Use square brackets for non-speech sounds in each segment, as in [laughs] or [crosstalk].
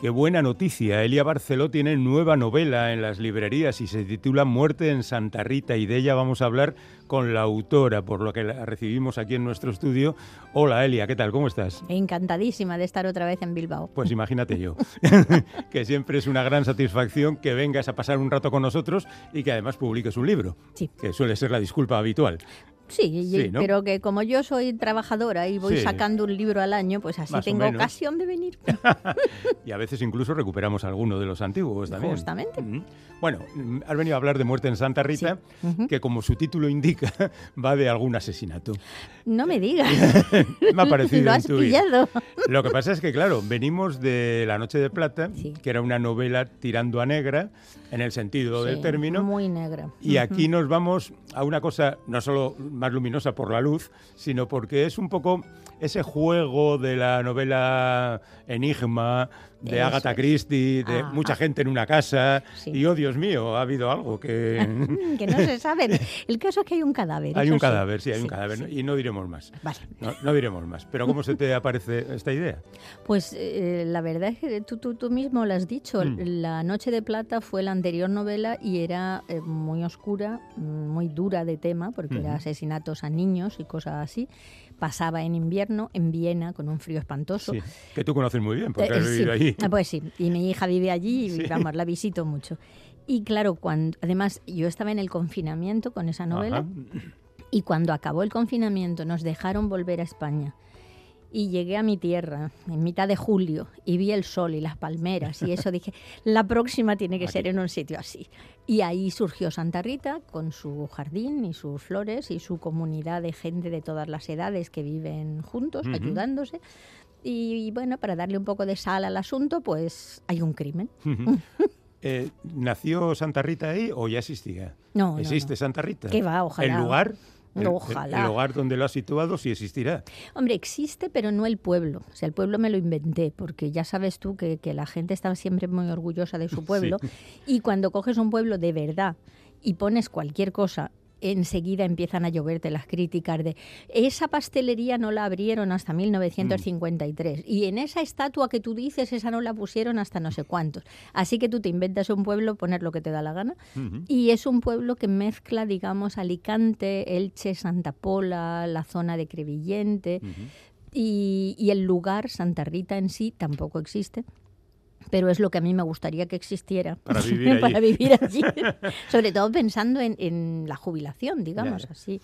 Qué buena noticia. Elia Barceló tiene nueva novela en las librerías y se titula Muerte en Santa Rita y de ella vamos a hablar con la autora, por lo que la recibimos aquí en nuestro estudio. Hola Elia, ¿qué tal? ¿Cómo estás? Encantadísima de estar otra vez en Bilbao. Pues imagínate yo, [laughs] que siempre es una gran satisfacción que vengas a pasar un rato con nosotros y que además publiques un libro, sí. que suele ser la disculpa habitual. Sí, pero que como yo soy trabajadora y voy sacando un libro al año, pues así tengo ocasión de venir. [laughs] y a veces incluso recuperamos alguno de los antiguos también. Justamente. Bueno, has venido a hablar de Muerte en Santa Rita, que como su título indica, [laughs] va de algún asesinato. No me digas. [laughs] me ha parecido Lo has pillado. Lo que pasa es que, claro, venimos de La Noche de Plata, que era una novela tirando a negra, en el sentido del término. Muy negra. Y aquí nos vamos a una cosa no solo más luminosa por la luz, sino porque es un poco ese juego de la novela Enigma, de Agatha Christie, de ah, mucha ah. gente en una casa. Y oh, Dios mío, ha habido algo que. [laughs] que no se sabe. El caso es que hay un cadáver. Hay un cadáver, sí, hay un cadáver. Y no diremos más. Vale. No, diremos más. Pero ¿cómo se te aparece esta idea? Pues eh, la verdad es que tú, tú, mismo lo has dicho. Mm. La Noche de Plata fue la anterior novela y era eh, muy oscura, muy dura de tema, porque era asesinatos a niños y cosas así pasaba en invierno en Viena con un frío espantoso. Sí, que tú conoces muy bien porque has eh, vivido allí. Ah, pues sí, y mi hija vive allí y vamos, la visito mucho. Y claro, cuando además yo estaba en el confinamiento con esa novela y cuando acabó el confinamiento nos dejaron volver a España y llegué a mi tierra en mitad de julio y vi el sol y las palmeras y eso dije, [laughs] la próxima tiene que ser en un sitio así. Y ahí surgió Santa Rita con su jardín y sus flores y su comunidad de gente de todas las edades que viven juntos, ayudándose. Y, bueno, para darle un poco de sal al asunto, pues hay un crimen. [laughs] Eh, ¿Nació Santa Rita ahí o ya existía? No. ¿Existe Santa Rita? ¿Qué va? Ojalá. ¿El lugar? Ojalá. El, lugar donde lo ha situado sí existirá. Hombre, existe, pero no el pueblo. O sea, el pueblo me lo inventé, porque ya sabes tú que, la gente está siempre muy orgullosa de su [laughs] pueblo. Y cuando coges un pueblo de verdad y pones cualquier cosa enseguida empiezan a lloverte las críticas de esa pastelería no la abrieron hasta 1953 y en esa estatua que tú dices esa no la pusieron hasta no sé cuántos. Así que tú te inventas un pueblo, poner lo que te da la gana. Y es un pueblo que mezcla, digamos, Alicante, Elche, Santa Pola, la zona de Crevillente y, y el lugar, Santa Rita en sí, tampoco existe pero es lo que a mí me gustaría que existiera para [laughs] vivir, allí. [laughs] Sobre todo pensando en, la jubilación, digamos así.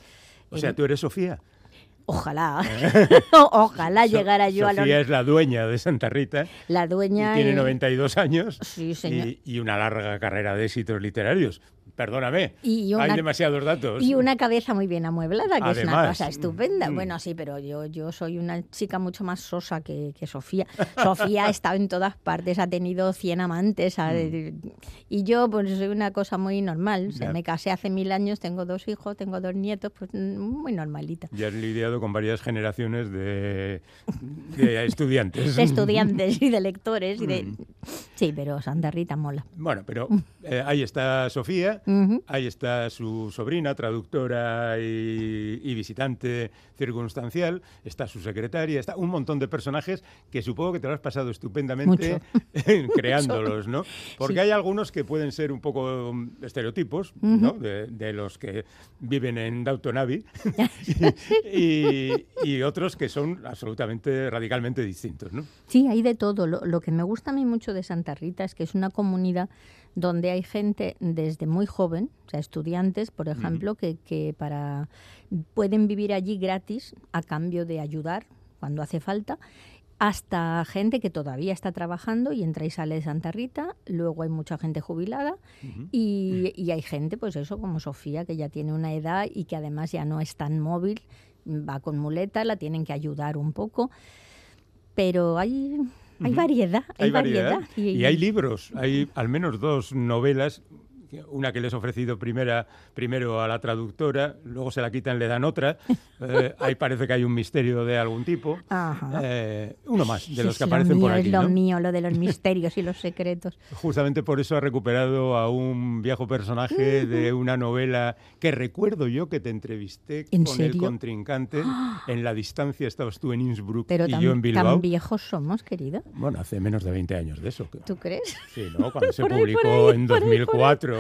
O sea, tú eres Sofía. Ojalá, [laughs] ojalá llegara yo a la... Sofía es la dueña de Santa Rita. La dueña... Y tiene 92 años. Sí, señor. y, una larga carrera de éxitos literarios perdóname, hay demasiados datos. Y una cabeza muy bien amueblada, que es una cosa estupenda. Mm. Bueno, sí, pero yo, yo soy una chica mucho más sosa que, Sofía. Sofía ha estado en todas partes, ha tenido 100 amantes. Mm. Y yo, pues soy una cosa muy normal. me casé hace mil años, tengo dos hijos, tengo dos nietos, pues muy normalita. Y has lidiado con varias generaciones de, estudiantes. de estudiantes y de lectores. Y de... Mm. Sí, pero Santa Rita mola. Bueno, pero [laughs] eh, ahí está Sofía Ahí está su sobrina, traductora y, visitante circunstancial, está su secretaria, está un montón de personajes que supongo que te lo has pasado estupendamente [laughs] creándolos, ¿no? Porque hay algunos que pueden ser un poco mm, estereotipos, ¿no? De, los que viven en Downton Abbey [laughs] y, otros que son absolutamente, radicalmente distintos, ¿no? Sí, hay de todo. lo que me gusta a mí mucho de Santa Rita es que es una comunidad donde hay gente desde muy joven, o sea, estudiantes, por ejemplo, que, que para pueden vivir allí gratis a cambio de ayudar cuando hace falta hasta gente que todavía está trabajando y entra y sale de Santa Rita, luego hay mucha gente jubilada y, y, hay gente, pues eso, como Sofía, que ya tiene una edad y que además ya no es tan móvil, va con muleta, la tienen que ayudar un poco, pero hay hay variedad, hay, variedad. Y, hay libros, hay al menos dos novelas una que les he ofrecido primera, primero a la traductora, luego se la quitan, le dan otra. [laughs] Eh, ahí parece que hay un misterio de algún tipo. Eh, uno más de los que aparecen por aquí. Es lo mío, lo de los [laughs] misterios y los secretos. Justamente por eso ha recuperado a un viejo personaje de una novela que recuerdo yo que te entrevisté con el contrincante. [gasps] En la distancia estabas tú en Innsbruck y yo en Bilbao. ¿Tan viejos somos, querida? Bueno, hace menos de 20 años de eso. ¿Tú crees? Sí, ¿no? Cuando [laughs] se publicó en 2004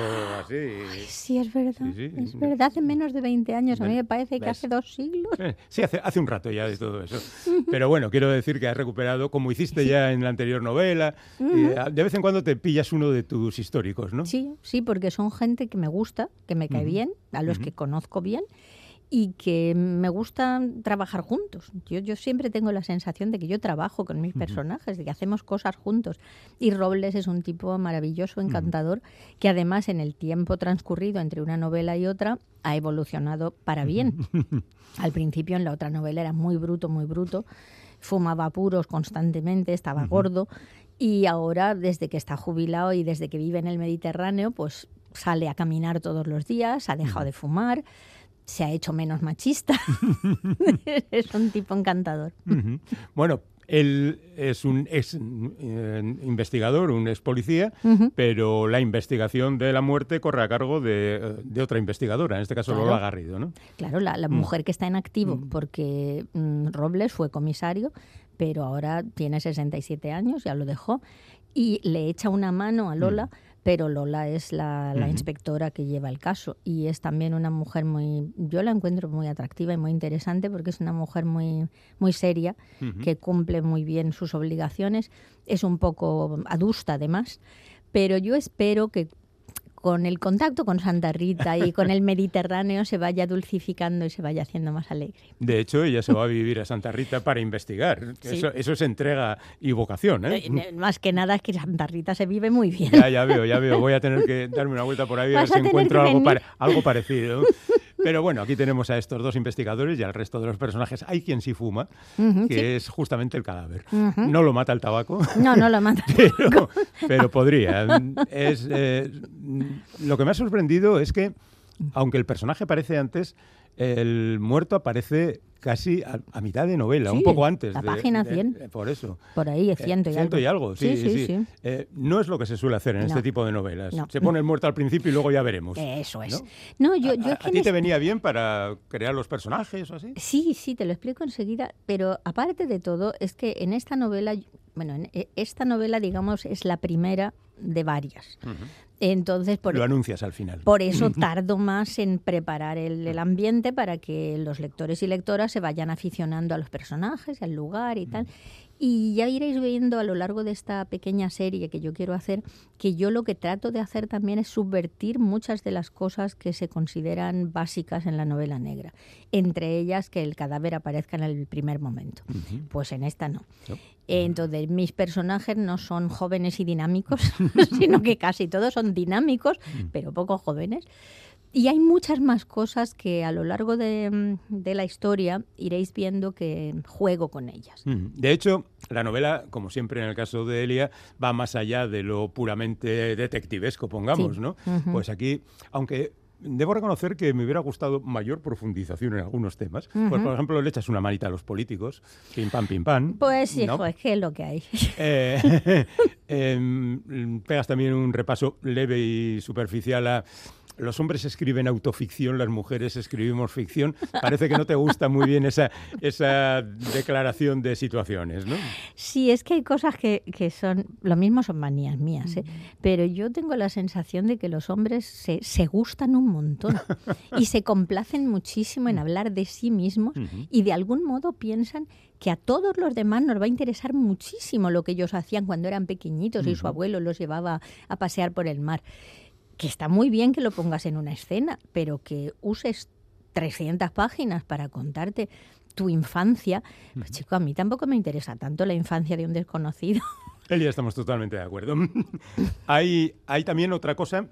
sí, es verdad. Es verdad, hace menos de 20 años. A mí me parece que hace dos siglos. Eh, sí, hace, hace un rato ya de todo eso. Pero bueno, quiero decir que has recuperado, como hiciste ya en la anterior novela, eh, de vez en cuando te pillas uno de tus históricos, ¿no? Sí, sí, porque son gente que me gusta, que me cae bien, a los que conozco bien y que me gusta trabajar juntos. Yo, yo siempre tengo la sensación de que yo trabajo con mis personajes, de que hacemos cosas juntos. Y Robles es un tipo maravilloso, encantador, que además en el tiempo transcurrido entre una novela y otra ha evolucionado para bien. [laughs] Al principio en la otra novela era muy bruto, muy bruto, fumaba puros constantemente, estaba gordo y ahora desde que está jubilado y desde que vive en el Mediterráneo, pues sale a caminar todos los días, ha dejado de fumar se ha hecho menos machista. [laughs] [laughs] es un tipo encantador. Bueno, él es un ex eh, investigador, un ex policía, pero la investigación de la muerte corre a cargo de, otra investigadora, en este caso Lola Garrido, ¿no? Claro, la, mm. mujer que está en activo, mm. porque mm, Robles fue comisario, pero ahora tiene 67 años, ya lo dejó, y le echa una mano a Lola pero Lola es la, inspectora que lleva el caso y es también una mujer muy, yo la encuentro muy atractiva y muy interesante porque es una mujer muy, muy seria, que cumple muy bien sus obligaciones, es un poco adusta además, pero yo espero que con el contacto con Santa Rita y con el Mediterráneo se vaya dulcificando y se vaya haciendo más alegre. De hecho, ella se va a vivir a Santa Rita para investigar. Eso, es entrega y vocación. ¿eh? Eh, más que nada es que Santa Rita se vive muy bien. Ya, ya veo, ya veo. Voy a tener que darme una vuelta por ahí a ver si encuentro algo, algo parecido. [laughs] Pero bueno, aquí tenemos a estos dos investigadores y al resto de los personajes. Hay quien sí fuma, que es justamente el cadáver. No lo mata el tabaco. No, no lo mata. [laughs] pero, podría. Es, eh, lo que me ha sorprendido es que, aunque el personaje aparece antes, el muerto aparece casi a, mitad de novela, un poco antes. La página 100. por eso. Por ahí, es ciento y algo. Ciento y algo, sí, sí. sí, eh, no es lo que se suele hacer en este tipo de novelas. Se pone el muerto al principio y luego ya veremos. Eso es. No, yo, yo ¿A, ti te venía bien para crear los personajes o así? Sí, sí, te lo explico enseguida. Pero aparte de todo, es que en esta novela, bueno, en e, esta novela, digamos, es la primera de varias. Entonces, por, lo anuncias al final. Por eso [laughs] tardo más en preparar el, ambiente para que los lectores y lectoras se vayan aficionando a los personajes, al lugar y tal. Y ya iréis viendo a lo largo de esta pequeña serie que yo quiero hacer que yo lo que trato de hacer también es subvertir muchas de las cosas que se consideran básicas en la novela negra. Entre ellas que el cadáver aparezca en el primer momento. Pues en esta no. Entonces, mis personajes no son jóvenes y dinámicos, [laughs] sino que casi todos son dinámicos, pero poco jóvenes. Y hay muchas más cosas que a lo largo de, la historia iréis viendo que juego con ellas. De hecho, la novela, como siempre en el caso de Elia, va más allá de lo puramente detectivesco, pongamos, ¿no? Pues aquí, aunque debo reconocer que me hubiera gustado mayor profundización en algunos temas. Pues, por ejemplo, le echas una manita a los políticos, pim pam, pim pam. Pues sí, es que es lo que hay. [laughs] Eh, [laughs] em, pegas también un repaso leve y superficial a los hombres escriben autoficción, las mujeres escribimos ficción. Parece que no te gusta muy bien esa, esa declaración de situaciones, ¿no? Sí, es que hay cosas que, son, lo mismo son manías mías, ¿eh? pero yo tengo la sensación de que los hombres se, se gustan un montón. [laughs] Y se complacen muchísimo en hablar de sí mismos y de algún modo piensan que a todos los demás nos va a interesar muchísimo lo que ellos hacían cuando eran pequeñitos y su abuelo los llevaba a pasear por el mar. Que está muy bien que lo pongas en una escena, pero que uses 300 páginas para contarte tu infancia, pues chico, a mí tampoco me interesa tanto la infancia de un desconocido. Elia, estamos totalmente de acuerdo. [laughs] hay, hay también otra cosa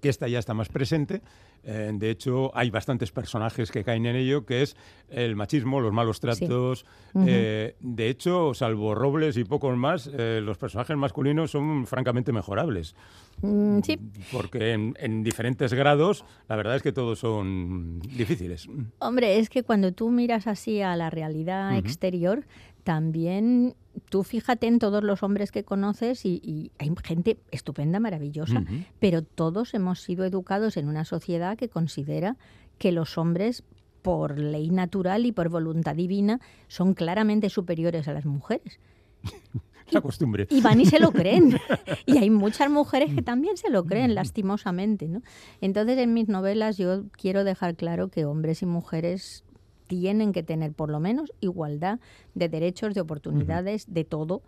que esta ya está más presente. Eh, de hecho, hay bastantes personajes que caen en ello, que es el machismo, los malos tratos. Eh, de hecho, salvo Robles y pocos más, eh, los personajes masculinos son francamente mejorables. Mm, sí. Porque en, diferentes grados, la verdad es que todos son difíciles. Hombre, es que cuando tú miras así a la realidad exterior, también tú fíjate en todos los hombres que conoces y, hay gente estupenda, maravillosa, pero todos hemos sido educados en una sociedad que considera que los hombres por ley natural y por voluntad divina son claramente superiores a las mujeres. [laughs] La costumbre. Y van y se lo [laughs] creen. Y hay muchas mujeres que también se lo creen, lastimosamente. ¿no? Entonces, en mis novelas yo quiero dejar claro que hombres y mujeres tienen que tener por lo menos igualdad de derechos, de oportunidades, de todo,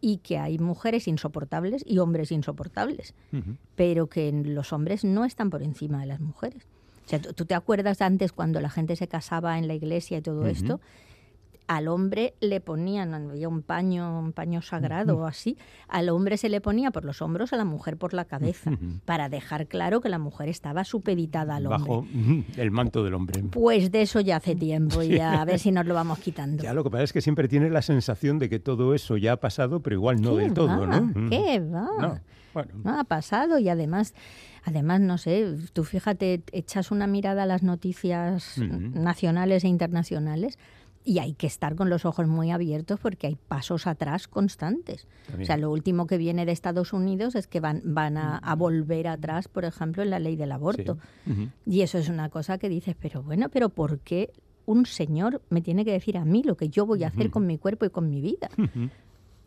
y que hay mujeres insoportables y hombres insoportables, pero que los hombres no están por encima de las mujeres. O sea, ¿tú, te acuerdas antes cuando la gente se casaba en la iglesia y todo esto? Al hombre le ponían, había un paño, un paño sagrado o así, al hombre se le ponía por los hombros, a la mujer por la cabeza, para dejar claro que la mujer estaba supeditada al hombre. Bajo el manto del hombre. Pues de eso ya hace tiempo y a ver si nos lo vamos quitando. Ya lo que pasa es que siempre tiene la sensación de que todo eso ya ha pasado, pero igual no del todo, ¿no? ¿Qué va? No, bueno. no ha pasado y además... Además, no sé, tú fíjate, echas una mirada a las noticias nacionales e internacionales y hay que estar con los ojos muy abiertos porque hay pasos atrás constantes. O sea, lo último que viene de Estados Unidos es que van, van a, volver atrás, por ejemplo, en la ley del aborto. Y eso es una cosa que dices, pero bueno, pero ¿por qué un señor me tiene que decir a mí lo que yo voy a hacer con mi cuerpo y con mi vida?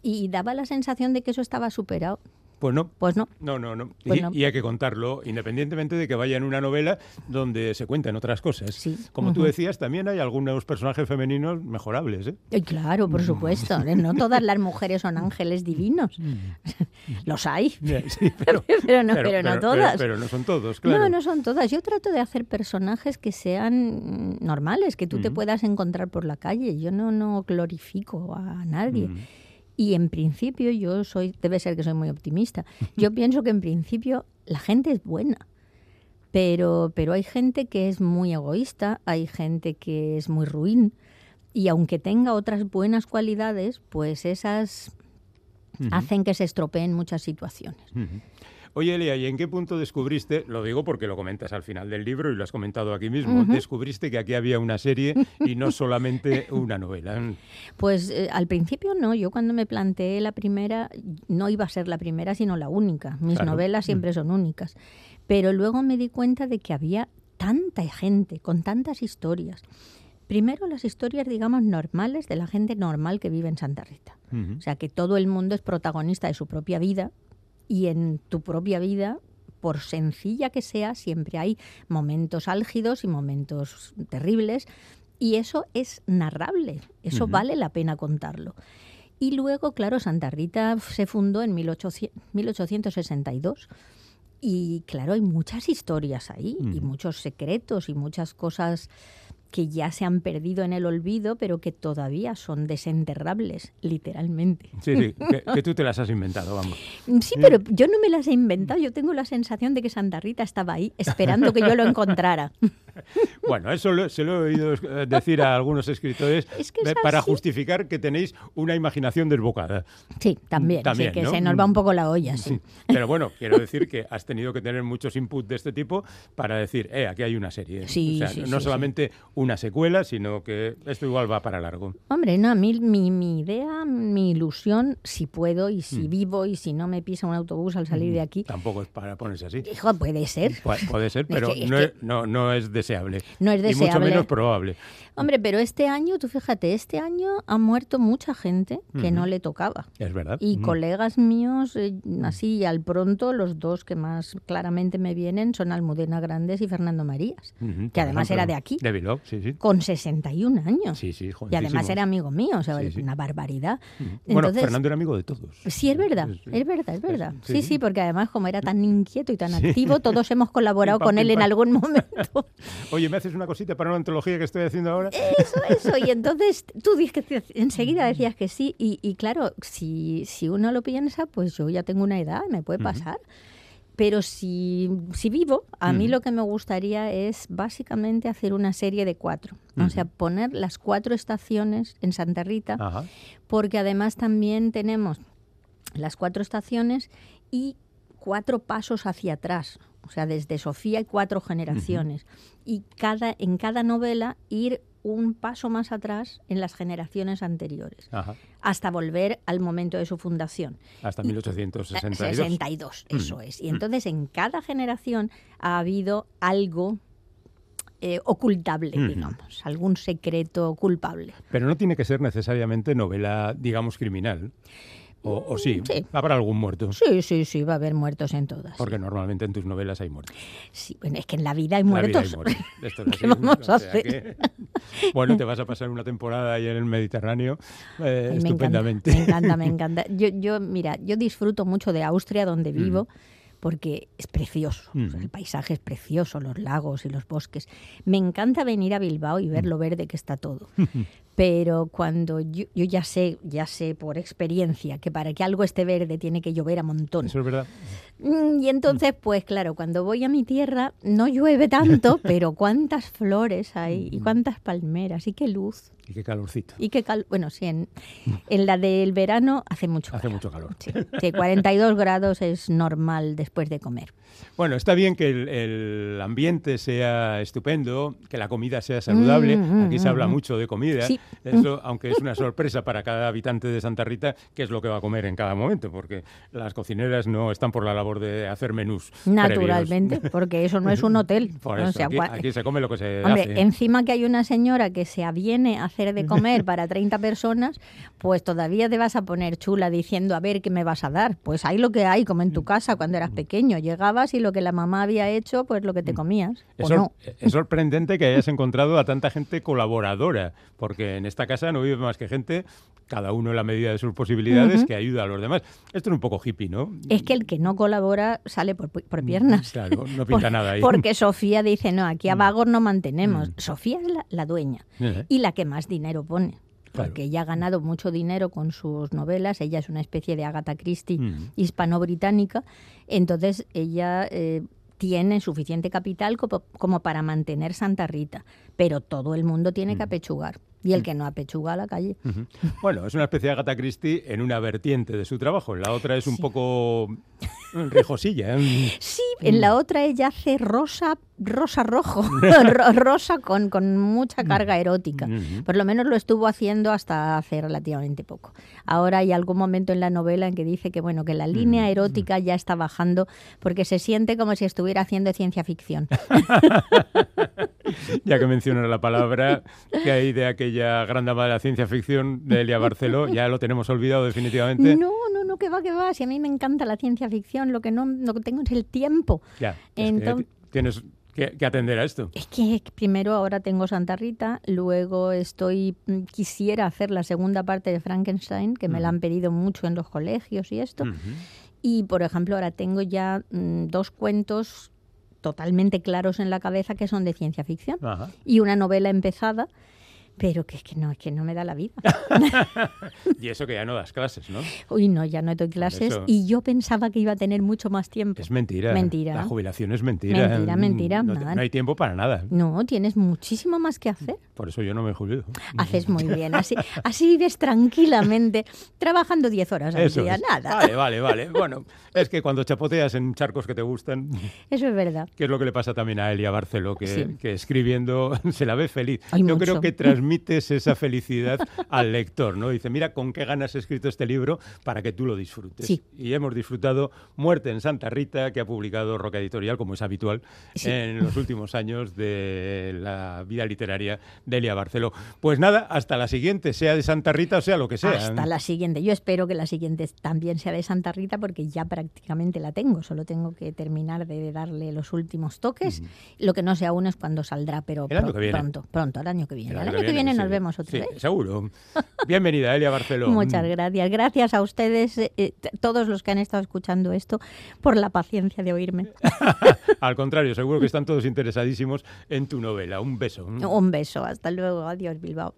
Y daba la sensación de que eso estaba superado. Pues no. Pues no. No, no, no. Pues y, hay que contarlo, independientemente de que vaya en una novela donde se cuenten otras cosas. Sí. Como tú decías, también hay algunos personajes femeninos mejorables. ¿eh? claro, por supuesto. ¿eh? no todas las mujeres son ángeles divinos. [laughs] Los hay. [laughs] pero, no, pero, no todas. Pero, no son todos, claro. No, no son todas. Yo trato de hacer personajes que sean normales, que tú te puedas encontrar por la calle. Yo no, no glorifico a nadie. Y en principio yo soy, debe ser que soy muy optimista, yo pienso que en principio la gente es buena, pero, pero hay gente que es muy egoísta, hay gente que es muy ruin, y aunque tenga otras buenas cualidades, pues esas hacen que se estropeen muchas situaciones. Oye, Elia, ¿y en qué punto descubriste, lo digo porque lo comentas al final del libro y lo has comentado aquí mismo, descubriste que aquí había una serie y no [laughs] solamente una novela? Pues eh, al principio no, yo cuando me planteé la primera, no iba a ser la primera, sino la única. Mis novelas siempre mm. son únicas. Pero luego me di cuenta de que había tanta gente, con tantas historias. Primero las historias, digamos, normales de la gente normal que vive en Santa Rita. O sea, que todo el mundo es protagonista de su propia vida, y en tu propia vida, por sencilla que sea, siempre hay momentos álgidos y momentos terribles y eso es narrable, eso vale la pena contarlo. Y luego, claro, Santa Rita se fundó en 1862 y claro, hay muchas historias ahí y muchos secretos y muchas cosas que ya se han perdido en el olvido, pero que todavía son desenterrables, literalmente. Sí, sí, que, tú te las has inventado, vamos. Sí, pero yo no me las he inventado, yo tengo la sensación de que Santa Rita estaba ahí esperando que yo lo encontrara. [laughs] [laughs] Bueno, eso se lo he oído eh, decir a algunos escritores para justificar que tenéis una imaginación desbocada. Sí, también, también que se nos va un poco la olla, sí. Pero bueno, quiero decir que has tenido que tener muchos inputs de este tipo para decir, eh, aquí hay una serie. Sí, o sea, no solamente una secuela, sino que esto igual va para largo. Hombre, no, a mí mi, idea, mi ilusión, si puedo y si mm. vivo y si no me pisa un autobús al salir de mm, aquí. Tampoco es para ponerse así. Hijo, puede ser. puede ser, pero no, no, es deseable. No es deseable. Y mucho menos probable. Hombre, pero este año, tú fíjate, este año ha muerto mucha gente que no le tocaba. Es verdad. Y colegas míos, eh, así al pronto, los dos que más claramente me vienen son Almudena Grandes y Fernando Marías, que además era de aquí. De Bilbao, sí, sí. Con 61 años. Sí, sí, Y además era amigo mío, o sea, una barbaridad. bueno, Fernando era amigo de todos. Sí, es verdad, es verdad, es verdad. Sí, sí, porque además como era tan inquieto y tan activo, todos hemos [laughs] colaborado con él en algún momento. [laughs] Oye, ¿me haces una cosita para una antología que estoy haciendo ahora? Eso, eso. Y entonces tú enseguida decías que sí. Y, claro, si, si uno lo piensa, pues yo ya tengo una edad, me puede pasar. pero si, si vivo, a mí lo que me gustaría es básicamente hacer una serie de cuatro. O sea, poner las cuatro estaciones en Santa Rita, porque además también tenemos las cuatro estaciones y cuatro pasos hacia atrás. O sea, desde Sofía hay cuatro generaciones. Y cada, en cada novela ir un paso más atrás en las generaciones anteriores, hasta volver al momento de su fundación. Hasta 1862. 62, mm. eso es. Y entonces en cada generación ha habido algo eh, ocultable, digamos, algún secreto culpable. Pero no tiene que ser necesariamente novela, digamos, criminal. O, sí, habrá algún muerto. Sí, sí, sí, va a haber muertos en todas. Porque normalmente en tus novelas hay muertos. Sí, bueno, es que en la vida hay muertos. [laughs] ¿Qué vamos a hacer? [laughs] bueno, te vas a pasar una temporada ahí en el Mediterráneo eh, estupendamente. me encanta, me [laughs] encanta. Yo, yo, mira, yo disfruto mucho de Austria, donde vivo porque es precioso, el paisaje es precioso, los lagos y los bosques. Me encanta venir a Bilbao y ver lo verde que está todo. Pero cuando yo, ya sé, ya sé por experiencia que para que algo esté verde tiene que llover a montón. Eso es verdad. Mm, y entonces, pues claro, cuando voy a mi tierra no llueve tanto, [laughs] pero cuántas flores hay y cuántas palmeras y qué luz. Y qué calorcito. Y qué cal bueno, sí, en, la del verano hace mucho calor. Hace mucho calor. Sí, 42 grados es normal después de comer. Bueno, está bien que el, ambiente sea estupendo, que la comida sea saludable. Mm, mm, Aquí se habla mm, mucho de comida. Eso, aunque es una sorpresa para cada habitante de Santa Rita, qué es lo que va a comer en cada momento, porque las cocineras no están por la labor de hacer menús. Naturalmente, porque eso no es un hotel. [laughs] Por eso, aquí, se come lo que se Hombre, encima que hay una señora que se aviene a hacer de comer [laughs] para 30 personas, pues todavía te vas a poner chula diciendo, a ver, ¿qué me vas a dar? Pues hay lo que hay, como en tu casa cuando eras pequeño. Llegabas y lo que la mamá había hecho, pues lo que te comías. Es, [laughs] es sorprendente que hayas encontrado a tanta gente colaboradora, porque en esta casa no vive más que gente, cada uno en la medida de sus posibilidades, que ayuda a los demás. Esto es un poco hippie, ¿no? Es que el que no colabora sale por, piernas. Claro, no [laughs] pinta nada ahí. Porque Sofía dice, no, aquí a vagos no mantenemos. Sofía es la, dueña y la que más dinero pone porque ella ha ganado mucho dinero con sus novelas, ella es una especie de Agatha Christie hispano-británica, entonces ella eh, tiene suficiente capital como, para mantener Santa Rita, pero todo el mundo tiene que apechugar. Y el que no apechuga a la calle. [laughs] Bueno, es una especie de Agatha Christie en una vertiente de su trabajo. En la otra es un poco rejosilla. ¿eh? Sí, en la otra ella hace rosa, rosa rojo, [laughs] rosa con, con, mucha carga erótica. Por lo menos lo estuvo haciendo hasta hace relativamente poco. Ahora hay algún momento en la novela en que dice que bueno que la línea erótica ya está bajando porque se siente como si estuviera haciendo ciencia ficción. [laughs] ya que mencionas la palabra que hay de aquella gran dama de la ciencia ficción de Elia Barceló, ya lo tenemos olvidado definitivamente. No, no, no, que va, que va. Si a mí me encanta la ciencia ficción, lo que no que tengo es el tiempo. Ya, Entonces, tienes que, atender a esto. Es que primero ahora tengo Santa Rita, luego estoy mm, quisiera hacer la segunda parte de Frankenstein, que me la han pedido mucho en los colegios y esto. Y por ejemplo, ahora tengo ya mm, dos cuentos totalmente claros en la cabeza que son de ciencia ficción. Y una novela empezada pero que es que no, es que no me da la vida. [laughs] y eso que ya no das clases, ¿no? Uy, no, ya no doy clases y yo pensaba que iba a tener mucho más tiempo. Es mentira. Mentira. La jubilación es mentira. Mentira, mentira. No, hay tiempo para nada. No, tienes muchísimo más que hacer. Por eso yo no me jubilo. Haces muy bien, así, así vives tranquilamente, trabajando 10 horas al día, nada. Vale, vale, vale. Bueno, es que cuando chapoteas en charcos que te gustan... Eso es verdad. Que es lo que le pasa también a Elia Barceló, que, que escribiendo [laughs] se la ve feliz. yo creo que tras transmites esa felicidad [laughs] al lector, ¿no? Dice, mira con qué ganas he escrito este libro para que tú lo disfrutes. Y hemos disfrutado Muerte en Santa Rita, que ha publicado Roca Editorial, como es habitual, en los últimos años de la vida literaria de Elia Barceló. Pues nada, hasta la siguiente, sea de Santa Rita o sea lo que sea. Hasta la siguiente. Yo espero que la siguiente también sea de Santa Rita porque ya prácticamente la tengo. Solo tengo que terminar de darle los últimos toques. Lo que no sé aún es cuándo saldrá, pero pronto, pronto, el año que viene. El año, que viene, nos vemos otra sí, Seguro. [laughs] Bienvenida, Elia Barceló. Muchas gracias. Gracias a ustedes, eh, eh, todos los que han estado escuchando esto, por la paciencia de oírme. [laughs] Al contrario, seguro que están todos interesadísimos en tu novela. Un beso. Un beso. Hasta luego. Adiós, Bilbao.